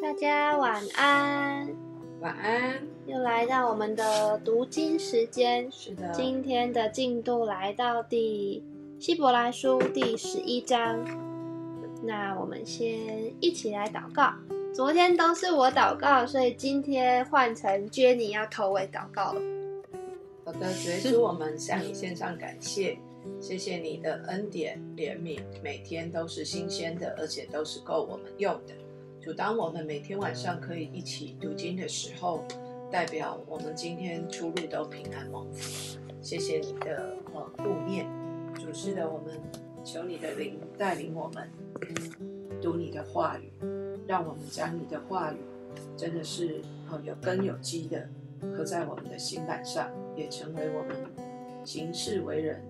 大家晚安，晚安。又来到我们的读经时间。是的，今天的进度来到第希伯来书第十一章。那我们先一起来祷告。昨天都是我祷告，所以今天换成 Jenny 要头尾祷告了。好的，主耶稣，我们向你献上感谢，谢谢你的恩典怜悯，每天都是新鲜的，而且都是够我们用的。主，当我们每天晚上可以一起读经的时候，代表我们今天出入都平安蒙福。谢谢你的呃顾念，主是的，我们求你的灵带领我们读你的话语，让我们将你的话语真的是呃有根有基的刻在我们的心板上，也成为我们行事为人、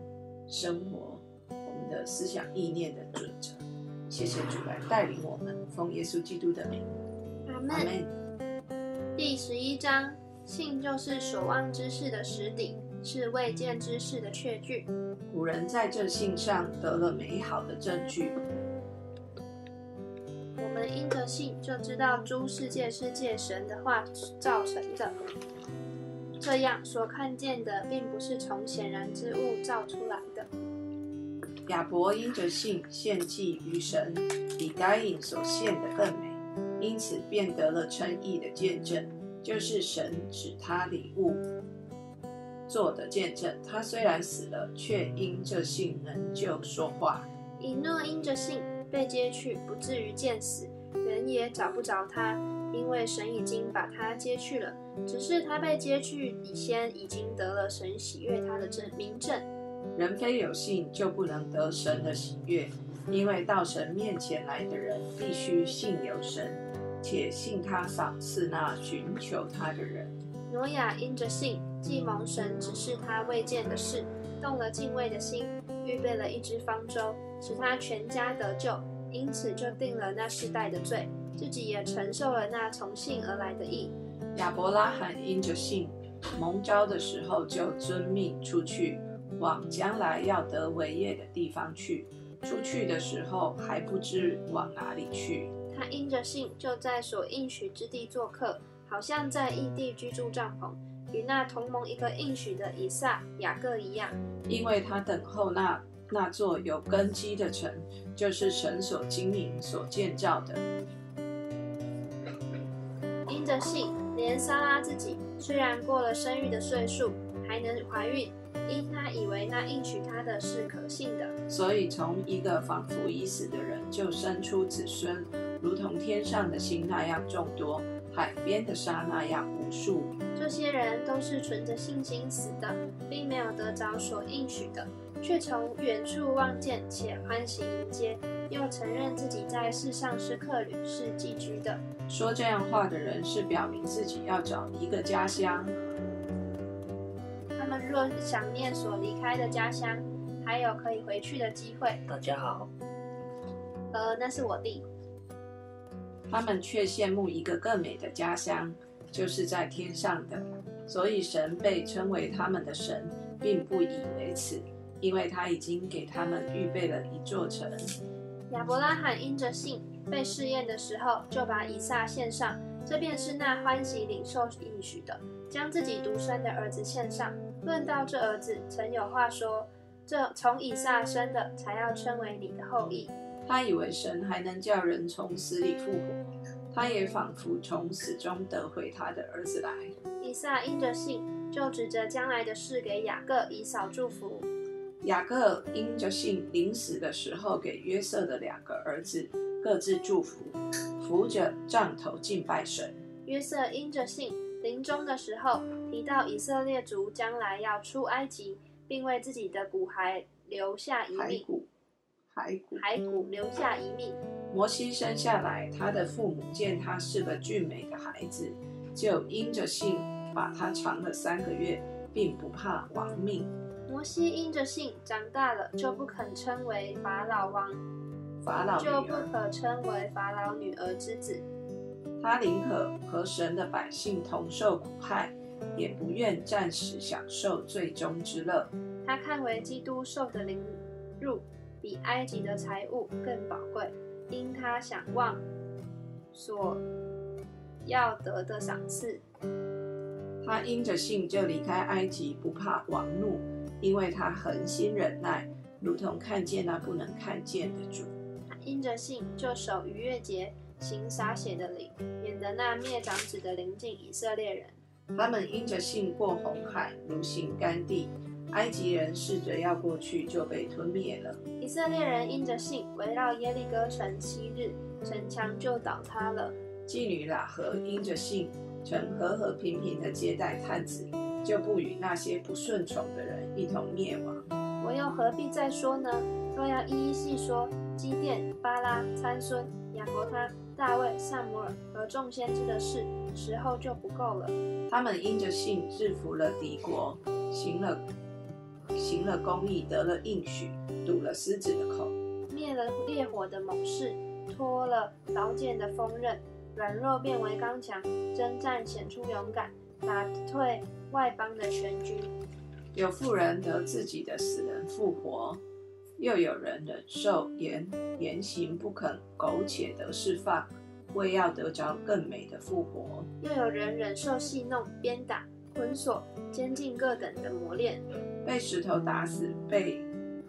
生活我们的思想意念的准则。谢谢主来带领我们，奉耶稣基督的名，阿门。第十一章，信就是所望之事的实底，是未见之事的确据。古人在这信上得了美好的证据。我们因着信就知道诸世界是借神的话造成的，这样所看见的并不是从显然之物造出来的。亚伯因着信献祭于神，比该隐所献的更美，因此便得了称义的见证，就是神指他礼物做的见证。他虽然死了，却因这信仍旧说话。以诺因着信被接去，不至于见死，人也找不着他，因为神已经把他接去了。只是他被接去以先，已经得了神喜悦他的证明证。人非有信，就不能得神的喜悦，因为到神面前来的人，必须信有神，且信他赏赐那寻求他的人。挪亚因着信，既蒙神指示他未见的事，动了敬畏的心，预备了一只方舟，使他全家得救，因此就定了那世代的罪，自己也承受了那从信而来的义。亚伯拉罕因着信，蒙召的时候就遵命出去。往将来要得为业的地方去，出去的时候还不知往哪里去。他因着信，就在所应许之地做客，好像在异地居住帐篷，与那同盟一个应许的以撒、雅各一样。因为他等候那那座有根基的城，就是神所经营、所建造的。因着信，连莎拉自己虽然过了生育的岁数，还能怀孕。因她以为那应许她的是可信的，所以从一个仿佛已死的人就生出子孙，如同天上的星那样众多，海边的沙那样无数。这些人都是存着信心死的，并没有得着所应许的，却从远处望见，且欢喜迎接，又承认自己在世上是客旅，是寄居的。说这样话的人，是表明自己要找一个家乡。他们若想念所离开的家乡，还有可以回去的机会。大家好，呃，那是我弟。他们却羡慕一个更美的家乡，就是在天上的。所以神被称为他们的神，并不以为耻，因为他已经给他们预备了一座城。亚伯拉罕因着信被试验的时候，就把以撒献上，这便是那欢喜领受应许的，将自己独生的儿子献上。论到这儿子，曾有话说：“这从以撒生的，才要称为你的后裔。”他以为神还能叫人从死里复活，他也仿佛从死中得回他的儿子来。以撒因着信，就指着将来的事给雅各、以扫祝福。雅各因着信，临死的时候给约瑟的两个儿子各自祝福，扶着杖头敬拜神。约瑟因着信。临终的时候提到以色列族将来要出埃及，并为自己的骨骸留下一命。骸骨，骸骨，骸骨留下一命。摩西生下来，他的父母见他是个俊美的孩子，就因着信把他藏了三个月，并不怕亡命。摩西因着信长大了，就不肯称为法老王，法老就不可称为法老女儿之子。他宁可和神的百姓同受苦害，也不愿暂时享受最终之乐。他看为基督受的凌辱，比埃及的财物更宝贵，因他想望所要得的赏赐。他因着信就离开埃及，不怕王怒，因为他恒心忍耐，如同看见那不能看见的主。他因着信就守逾越节，行洒血的礼，免得那灭长子的临近以色列人。他们因着信过红海，如行干地。埃及人试着要过去，就被吞灭了。以色列人因着信围绕耶利哥城七日，城墙就倒塌了。妓女喇合因着信，曾和和平平的接待探子，就不与那些不顺从的人一同灭亡。我又何必再说呢？若要一一细说，基甸、巴拉、参孙、亚伯他、大卫、萨摩尔和众先知的事，时候就不够了。他们因着信制服了敌国，行了。行了公义，得了应许，堵了狮子的口，灭了烈火的猛士，脱了刀剑的锋刃，软弱变为刚强，征战显出勇敢，打退外邦的全军。有妇人得自己的死人复活，又有人忍受言言行不肯苟且得释放，为要得着更美的复活。又有人忍受戏弄、鞭打、捆锁、监禁各等的磨练。被石头打死，被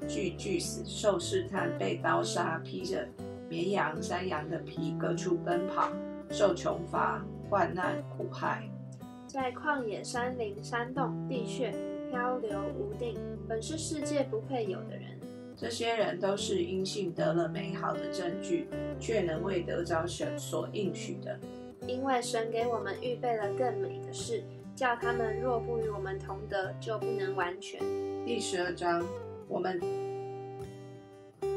锯锯死，受试探，被刀杀，披着绵羊、山羊的皮，各处奔跑，受穷乏、患难、苦害，在旷野、山林、山洞、地穴漂流无定，本是世界不配有的人。这些人都是因信得了美好的证据，却能为得着神所应许的。因为神给我们预备了更美的事。叫他们若不与我们同德，就不能完全。第十二章，我们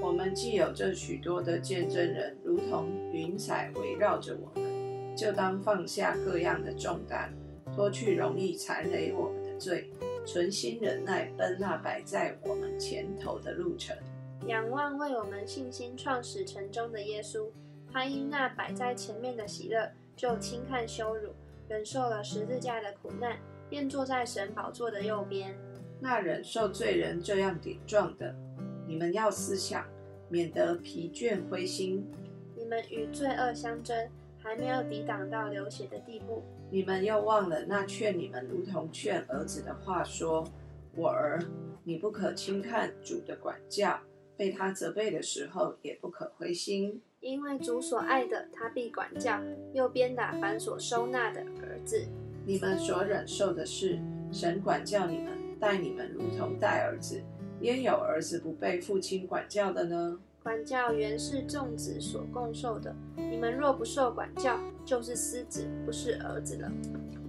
我们既有这许多的见证人，如同云彩围绕着我们，就当放下各样的重担，脱去容易残累我们的罪，存心忍耐，奔那摆在我们前头的路程。仰望为我们信心创始成终的耶稣，他因那摆在前面的喜乐，就轻看羞辱。忍受了十字架的苦难，便坐在神宝座的右边。那忍受罪人这样顶撞的，你们要思想，免得疲倦灰心。你们与罪恶相争，还没有抵挡到流血的地步。你们又忘了那劝你们如同劝儿子的话，说：“我儿，你不可轻看主的管教，被他责备的时候，也不可灰心。”因为主所爱的，他必管教；又鞭打凡所收纳的儿子。你们所忍受的事，神管教你们，待你们如同待儿子。焉有儿子不被父亲管教的呢？管教原是众子所共受的。你们若不受管教，就是私子，不是儿子了。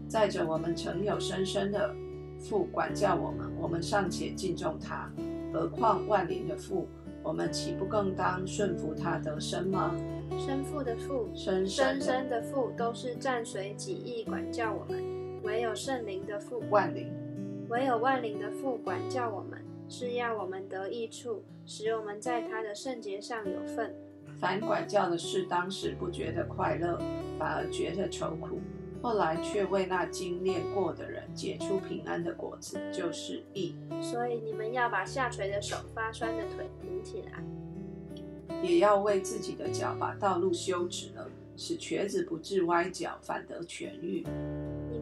再者，我们曾有深深的父管教我们，我们尚且敬重他，何况万灵的父？我们岂不更当顺服他得生吗？生父的父，生生的父，都是暂随己意管教我们；唯有圣灵的父，万灵，唯有万灵的父管教我们，是要我们得益处，使我们在他的圣洁上有份。反管教的事，当时不觉得快乐，反而觉得愁苦。后来却为那精炼过的人结出平安的果子，就是义。所以你们要把下垂的手、发酸的腿挺起来，也要为自己的脚把道路修直了，使瘸子不致歪脚，反得痊愈。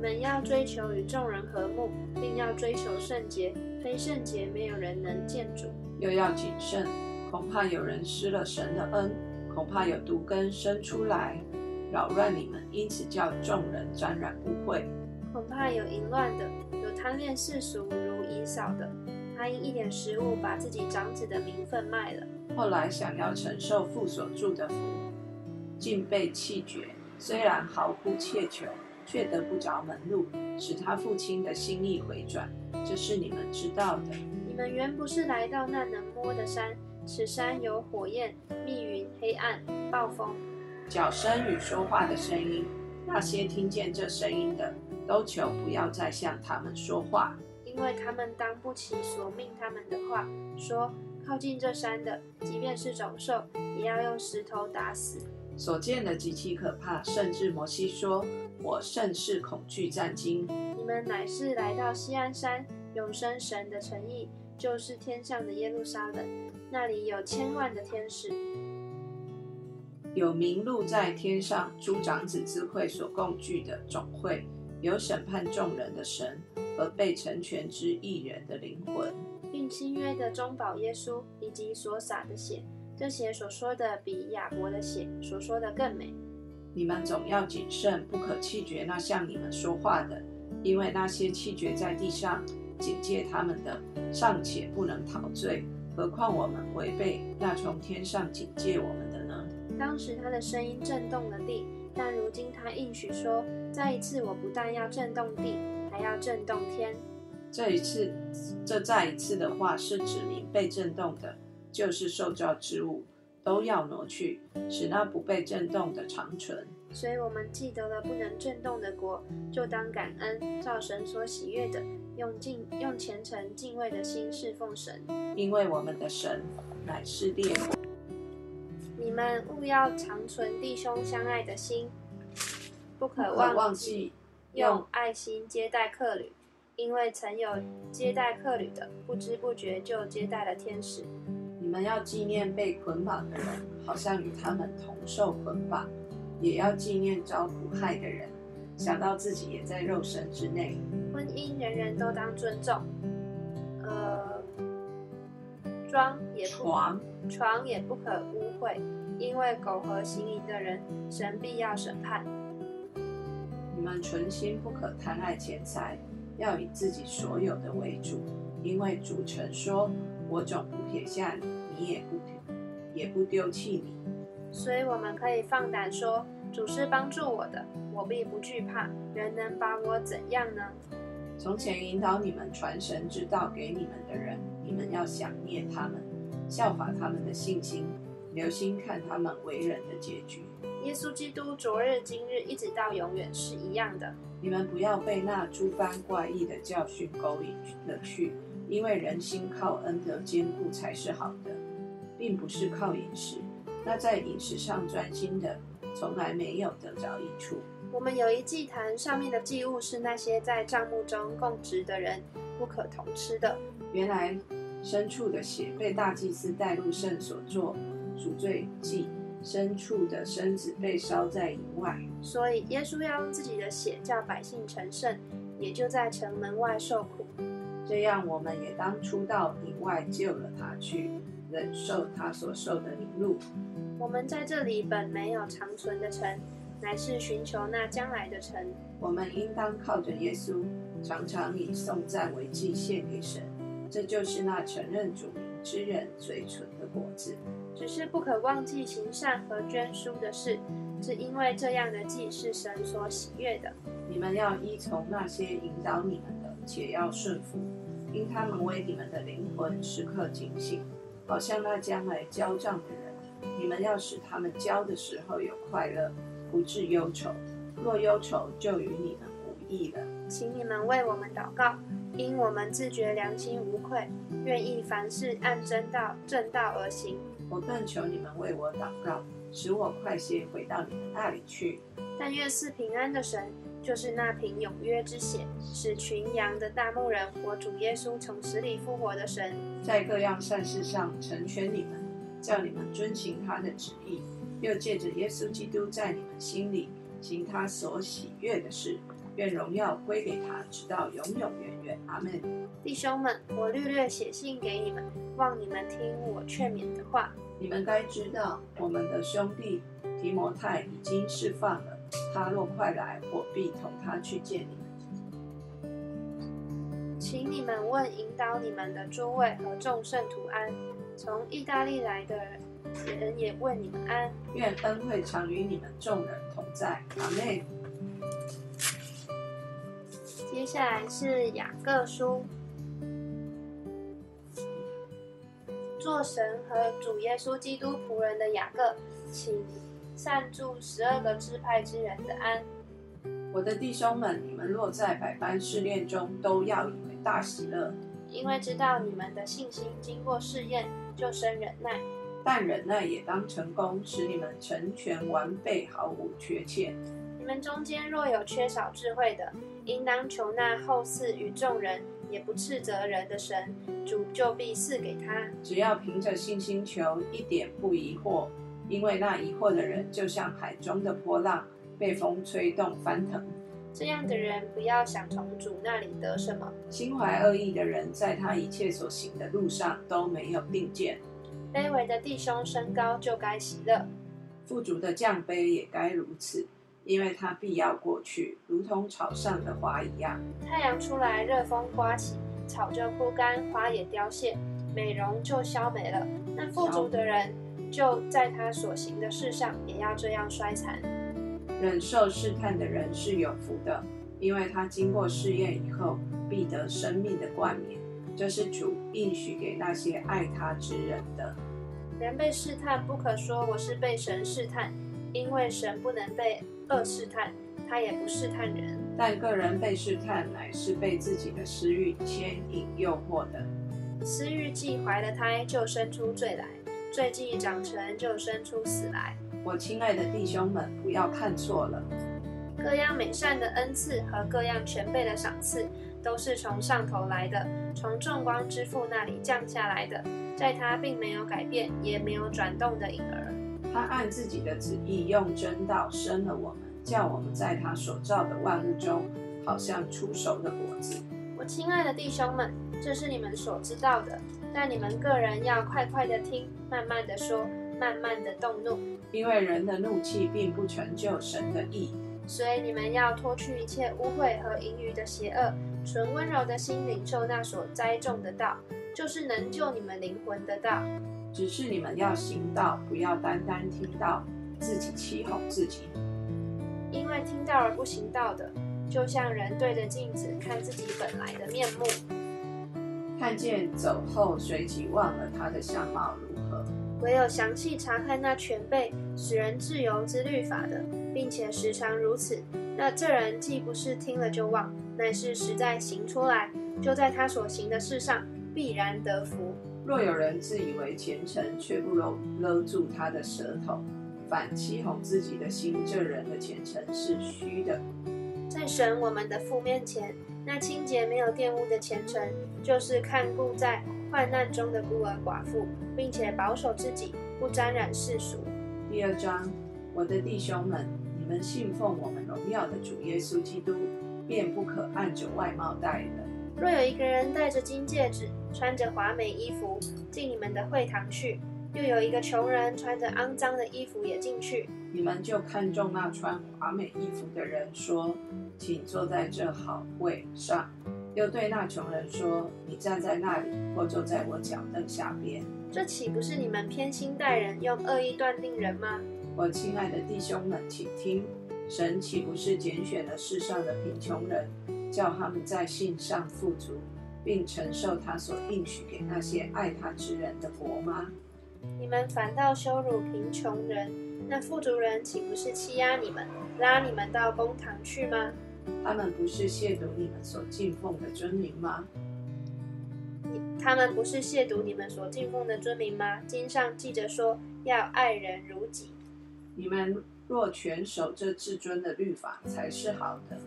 你们要追求与众人和睦，并要追求圣洁，非圣洁没有人能见主。又要谨慎，恐怕有人失了神的恩，恐怕有毒根生出来。扰乱你们，因此叫众人沾染污秽。恐怕有淫乱的，有贪恋世俗如以扫的，他因一点食物把自己长子的名分卖了。后来想要承受父所住的福，竟被弃绝。虽然毫不切求，却得不着门路，使他父亲的心意回转。这是你们知道的。你们原不是来到那能摸的山，此山有火焰、密云、黑暗、暴风。脚声与说话的声音，那些听见这声音的，都求不要再向他们说话，因为他们当不起所命他们的话。说靠近这山的，即便是走兽，也要用石头打死。所见的极其可怕，甚至摩西说：“我甚是恐惧战惊。”你们乃是来到西安山，永生神的诚意，就是天上的耶路撒冷，那里有千万的天使。有名录在天上诸长子之会所共聚的总会，有审判众人的神和被成全之一人的灵魂，并新约的中保耶稣以及所洒的血，这些所说的比亚伯的血所说的更美。你们总要谨慎，不可气绝那向你们说话的，因为那些气绝在地上警戒他们的，尚且不能陶醉，何况我们违背那从天上警戒我们的呢？当时他的声音震动了地，但如今他应许说，再一次我不但要震动地，还要震动天。这一次，这再一次的话是指明被震动的，就是受造之物。都要挪去，使那不被震动的长存。所以，我们记得了不能震动的国，就当感恩，照神所喜悦的，用敬用虔诚敬畏的心侍奉神。因为我们的神乃是烈火。你们务要长存弟兄相爱的心，不可忘记用爱心接待客旅，因为曾有接待客旅的，不知不觉就接待了天使。你们要纪念被捆绑的人，好像与他们同受捆绑；也要纪念遭苦害的人，想到自己也在肉身之内。婚姻人人都当尊重，呃，床也不床床也不可污秽，因为苟合行淫的人，神必要审判。你们存心不可贪爱钱财，要以自己所有的为主，因为主曾说：“我总不撇下你。”你也不也不丢弃你，所以我们可以放胆说：“主是帮助我的，我必不惧怕。人能把我怎样呢？”从前引导你们传神之道给你们的人，你们要想念他们，效法他们的信心，留心看他们为人的结局。耶稣基督昨日、今日一直到永远是一样的。你们不要被那诸般怪异的教训勾引了去，因为人心靠恩德坚固才是好的。并不是靠饮食，那在饮食上专心的，从来没有得着益处。我们有一祭坛，上面的祭物是那些在帐幕中供职的人不可同吃的。原来牲畜的血被大祭司带入圣所做赎罪祭，牲畜的身子被烧在营外。所以耶稣要用自己的血叫百姓成圣，也就在城门外受苦。这样我们也当出到营外救了他去。忍受他所受的凌辱。我们在这里本没有长存的城，乃是寻求那将来的城。我们应当靠着耶稣，常常以颂赞为祭献给神。这就是那承认主名之人最纯的果子。只是不可忘记行善和捐书的事，是因为这样的祭是神所喜悦的。你们要依从那些引导你们的，且要顺服，因他们为你们的灵魂时刻警醒。好像那将来交账的人，你们要使他们交的时候有快乐，不致忧愁。若忧愁，就与你们无益了。请你们为我们祷告，因我们自觉良心无愧，愿意凡事按真道正道而行。我更求你们为我祷告，使我快些回到你们那里去。但愿是平安的神。就是那瓶永约之血，使群羊的大牧人活主耶稣从死里复活的神，在各样善事上成全你们，叫你们遵行他的旨意，又借着耶稣基督在你们心里行他所喜悦的事，愿荣耀归给他，直到永永远远。阿门。弟兄们，我略略写信给你们，望你们听我劝勉的话。你们该知道，我们的兄弟提摩太已经释放了。他若快来，我必同他去见你们。请你们问引导你们的诸位和众圣徒安。从意大利来的人也问你们安。愿恩惠常与你们众人同在。阿妹。接下来是雅各书。做神和主耶稣基督仆人的雅各，请。善助十二个支派之人的安。我的弟兄们，你们若在百般试炼中，都要以为大喜乐，因为知道你们的信心经过试验，就生忍耐。但忍耐也当成功，使你们成全完备，毫无缺欠。你们中间若有缺少智慧的，应当求那后赐与众人，也不斥责人的神，主就必赐给他。只要凭着信心求，一点不疑惑。因为那疑惑的人就像海中的波浪，被风吹动翻腾。这样的人不要想从主那里得什么。心怀恶意的人，在他一切所行的路上都没有定见。卑微的弟兄身高就该喜乐，富足的降卑也该如此，因为他必要过去，如同草上的花一样。太阳出来，热风刮起，草就枯干，花也凋谢，美容就消没了。那富足的人，就在他所行的事上也要这样衰残。忍受试探的人是有福的，因为他经过试验以后，必得生命的冠冕。这是主应许给那些爱他之人的。人被试探，不可说我是被神试探，因为神不能被恶试探，他也不试探人。但个人被试探，乃是被自己的私欲牵引诱惑的。私欲既怀了胎，就生出罪来；罪既长成，就生出死来。我亲爱的弟兄们，不要看错了。各样美善的恩赐和各样全备的赏赐，都是从上头来的，从众光之父那里降下来的。在他并没有改变，也没有转动的影儿。他按自己的旨意，用真道生了我们，叫我们在他所造的万物中，好像出熟的果子。我亲爱的弟兄们，这是你们所知道的，但你们个人要快快的听，慢慢的说，慢慢的动怒，因为人的怒气并不成就神的意。所以你们要脱去一切污秽和淫余的邪恶，存温柔的心领受那所栽种的道，就是能救你们灵魂的道。只是你们要行道，不要单单听到，自己欺哄自己。因为听到而不行道的，就像人对着镜子看自己本来的面目，看见走后，随即忘了他的相貌如何。唯有详细查看那全备使人自由之律法的，并且时常如此，那这人既不是听了就忘，乃是实在行出来，就在他所行的事上必然得福。若有人自以为虔诚，却不搂勒住他的舌头，反欺哄自己的心，这人的虔诚是虚的。在神我们的父面前，那清洁没有玷污的虔诚，就是看顾在患难中的孤儿寡妇，并且保守自己不沾染世俗。第二章，我的弟兄们，你们信奉我们荣耀的主耶稣基督，便不可按着外貌待人。若有一个人戴着金戒指，穿着华美衣服进你们的会堂去，又有一个穷人穿着肮脏的衣服也进去，你们就看中那穿华美衣服的人，说：“请坐在这好位上。”又对那穷人说：“你站在那里，或坐在我脚凳下边。”这岂不是你们偏心待人，用恶意断定人吗？我亲爱的弟兄们，请听：神岂不是拣选了世上的贫穷人，叫他们在信上富足，并承受他所应许给那些爱他之人的国吗？你们反倒羞辱贫穷人，那富足人岂不是欺压你们，拉你们到公堂去吗？他们不是亵渎你们所敬奉的尊名吗？你他们不是亵渎你们所敬奉的尊名吗？经上记着说，要爱人如己。你们若全守这至尊的律法，才是好的。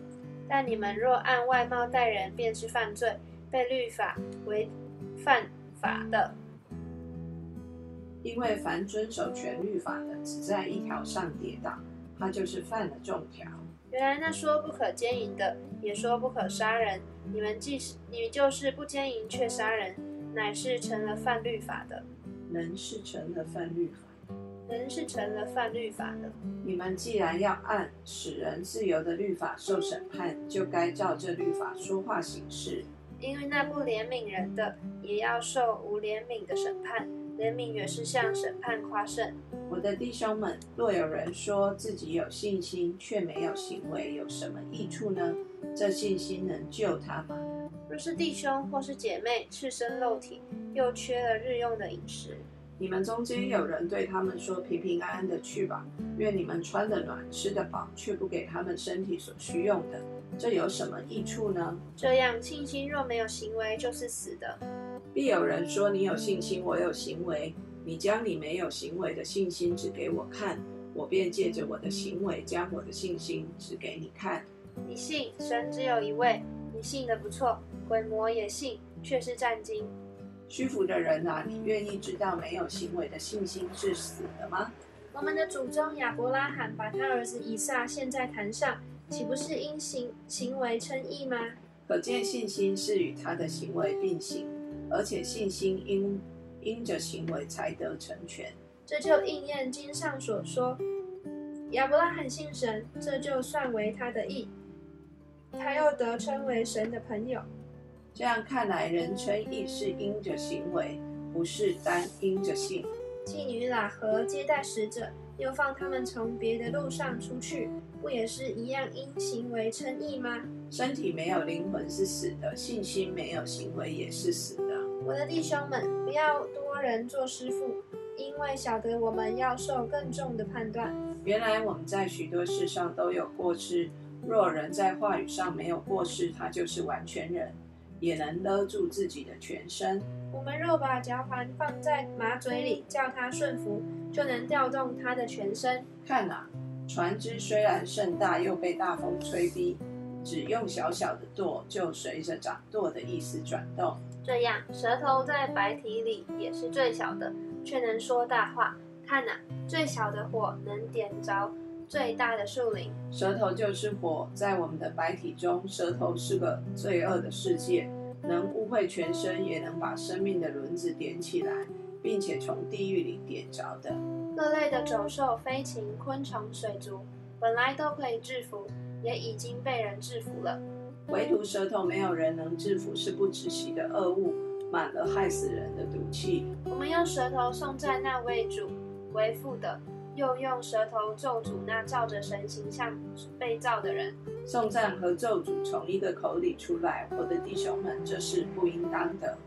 但你们若按外貌待人，便是犯罪，被律法为犯法的。因为凡遵守全律法的，只在一条上跌倒，他就是犯了众条。原来那说不可奸淫的，也说不可杀人。你们既是你就是不奸淫却杀人，乃是成了犯律法的。人是成了犯律法，人是成了犯律法的。你们既然要按使人自由的律法受审判，就该照这律法说话行事。因为那不怜悯人的，也要受无怜悯的审判。怜悯也是向审判夸胜。我的弟兄们，若有人说自己有信心，却没有行为，有什么益处呢？这信心能救他吗？若是弟兄或是姐妹赤身露体，又缺了日用的饮食，你们中间有人对他们说：“平平安安的去吧，愿你们穿得暖，吃得饱，却不给他们身体所需用的，这有什么益处呢？”这样信心若没有行为，就是死的。必有人说：“你有信心，我有行为。你将你没有行为的信心指给我看，我便借着我的行为将我的信心指给你看。”你信神只有一位，你信的不错，鬼魔也信，却是战惊。屈服的人啊，你愿意知道没有行为的信心是死的吗？我们的祖宗亚伯拉罕把他儿子以撒献在坛上，岂不是因行行为称义吗？可见信心是与他的行为并行，而且信心因因着行为才得成全。这就应验经上所说：亚伯拉罕信神，这就算为他的义。他又得称为神的朋友。这样看来，人称义是因着行为，不是单因着信。妓女喇合接待使者，又放他们从别的路上出去，不也是一样因行为称义吗？身体没有灵魂是死的，信心没有行为也是死的。我的弟兄们，不要多人做师傅，因为晓得我们要受更重的判断。原来我们在许多事上都有过失。若人在话语上没有过失，他就是完全人，也能勒住自己的全身。我们若把脚环放在马嘴里，叫它顺服，就能调动它的全身。看呐，船只虽然甚大，又被大风吹逼，只用小小的舵，就随着掌舵的意思转动。这样，舌头在白体里也是最小的，却能说大话。看呐，最小的火能点着。最大的树林，舌头就是火，在我们的白体中，舌头是个罪恶的世界，能污秽全身，也能把生命的轮子点起来，并且从地狱里点着的。各类的走兽、飞禽、昆虫、水族，本来都可以制服，也已经被人制服了，唯独舌头没有人能制服，是不止息的恶物，满了害死人的毒气。我们用舌头颂赞那位主为父的。又用舌头咒诅那照着神形象被造的人，颂赞和咒诅从一个口里出来，我的弟兄们，这是不应当的。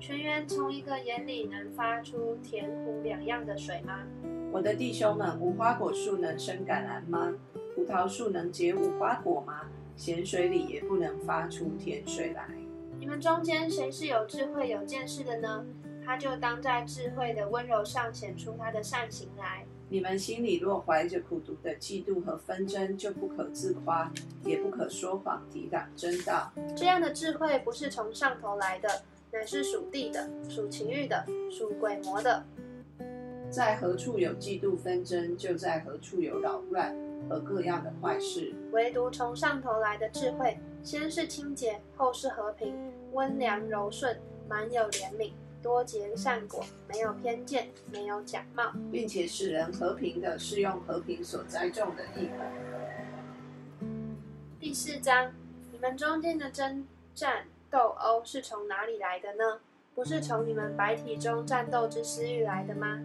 泉源从一个眼里能发出甜苦两样的水吗？我的弟兄们，无花果树能生橄榄吗？葡萄树能结无花果吗？咸水里也不能发出甜水来。你们中间谁是有智慧、有见识的呢？他就当在智慧的温柔上显出他的善行来。你们心里若怀着苦毒的嫉妒和纷争，就不可自夸，也不可说谎抵挡真道。这样的智慧不是从上头来的，乃是属地的、属情欲的、属鬼魔的。在何处有嫉妒纷争，就在何处有扰乱和各样的坏事。唯独从上头来的智慧，先是清洁，后是和平，温良柔顺，满有怜悯。多结善果，没有偏见，没有假冒，并且使人和平的，是用和平所栽种的地。第四章，你们中间的争战斗殴是从哪里来的呢？不是从你们白体中战斗之私欲来的吗？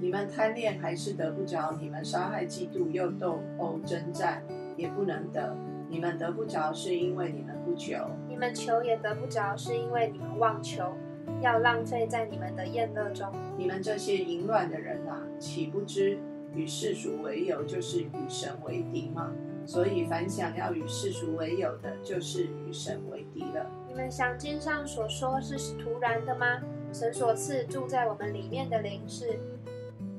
你们贪恋还是得不着？你们杀害、嫉妒又斗殴征战，也不能得。你们得不着，是因为你们不求；你们求也得不着，是因为你们妄求。要浪费在你们的宴乐中。你们这些淫乱的人啊，岂不知与世俗为友就是与神为敌吗？所以凡想要与世俗为友的，就是与神为敌了。你们想经上所说是突然的吗？神所赐住在我们里面的灵是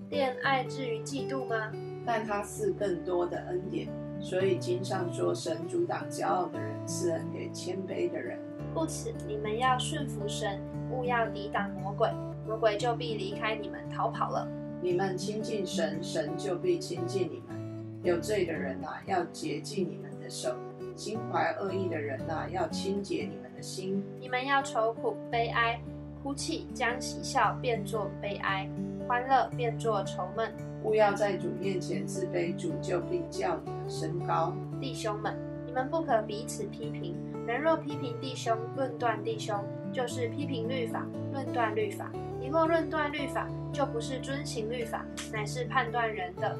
恋爱至于嫉妒吗？但他赐更多的恩典，所以经上说神阻挡骄傲的人，赐恩给谦卑的人。故此，你们要顺服神，勿要抵挡魔鬼，魔鬼就必离开你们逃跑了。你们亲近神，神就必亲近你们。有罪的人呐，要洁净你们的手；心怀恶意的人呐，要清洁你们的心。你们要愁苦、悲哀、哭泣，将喜笑变作悲哀，欢乐变作愁闷。勿要在主面前自卑，主就必叫你们升高。弟兄们，你们不可彼此批评。人若批评弟兄、论断弟兄，就是批评律法、论断律法；你若论断律法，就不是遵行律法，乃是判断人的。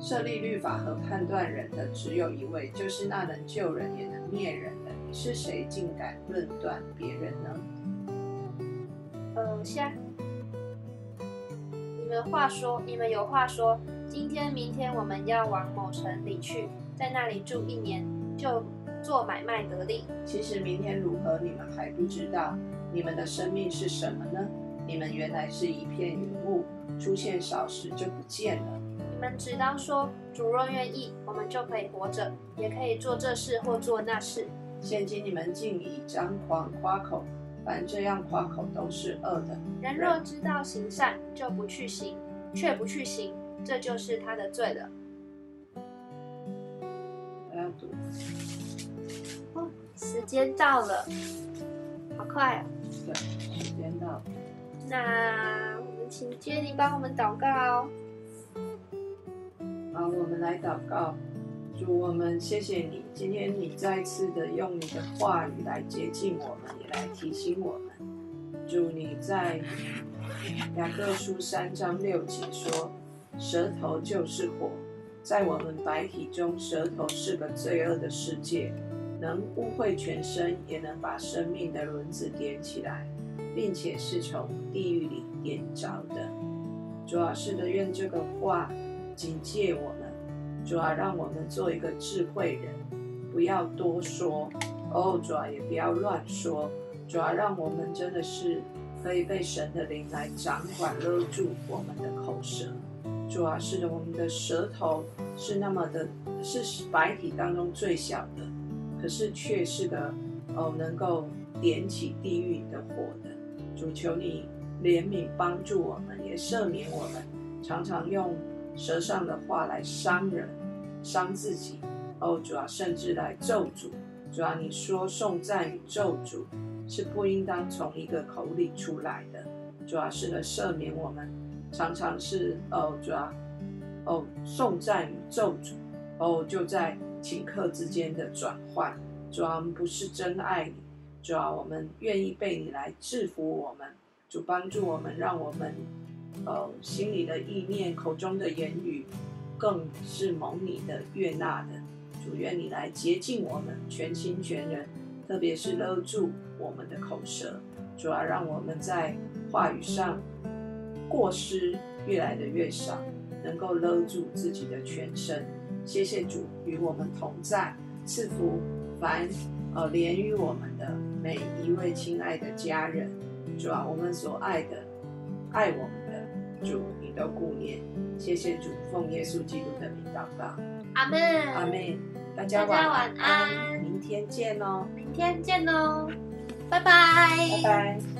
设立律法和判断人的只有一位，就是那能救人也能灭人的。你是谁，竟敢论断别人呢？呃，下，你们话说，你们有话说，今天、明天我们要往某城里去，在那里住一年，就。做买卖得利，其实明天如何，你们还不知道。你们的生命是什么呢？你们原来是一片云雾，出现少时就不见了。你们只当说：主若愿意，我们就可以活着，也可以做这事或做那事。现今你们竟以张狂夸口，凡这样夸口都是恶的。人若知道行善，就不去行，却不去行，这就是他的罪了。我要读。哦，时间到了，好快啊！对，时间到了。那我们请杰尼帮我们祷告。好，我们来祷告。主，我们谢谢你，今天你再次的用你的话语来接近我们，也来提醒我们。主，你在雅各书三章六节说：“舌头就是火，在我们白体中，舌头是个罪恶的世界，能污秽全身，也能把生命的轮子点起来，并且是从地狱里点着的。”主啊，是的，愿这个话警戒我们。主啊，让我们做一个智慧人，不要多说哦。主啊，也不要乱说。主啊，让我们真的是可以被神的灵来掌管勒住我们的口舌。主啊，是，我们的舌头是那么的，是白体当中最小的，可是却是个哦能够点起地狱的火的。主求你怜悯帮助我们，也赦免我们，常常用。舌上的话来伤人、伤自己，哦，主啊，甚至来咒诅。主啊，你说颂赞与咒诅是不应当从一个口里出来的。主要，是的，赦免我们，常常是哦，主啊，哦，颂赞与咒诅，哦，就在顷刻之间的转换。主啊，不是真爱你。主啊，我们愿意被你来制服我们。主帮助我们，让我们。呃，心里的意念、口中的言语，更是蒙你的悦纳的。主愿你来洁净我们全心全人，特别是勒住我们的口舌。主要让我们在话语上过失越来的越少，能够勒住自己的全身。谢谢主与我们同在，赐福凡呃连于我们的每一位亲爱的家人。主啊，我们所爱的，爱我们。主，你都顾念，谢谢主，奉耶稣基督的名祷告，阿门，阿门。大家晚安，明天见哦，明天见哦，拜拜，拜拜。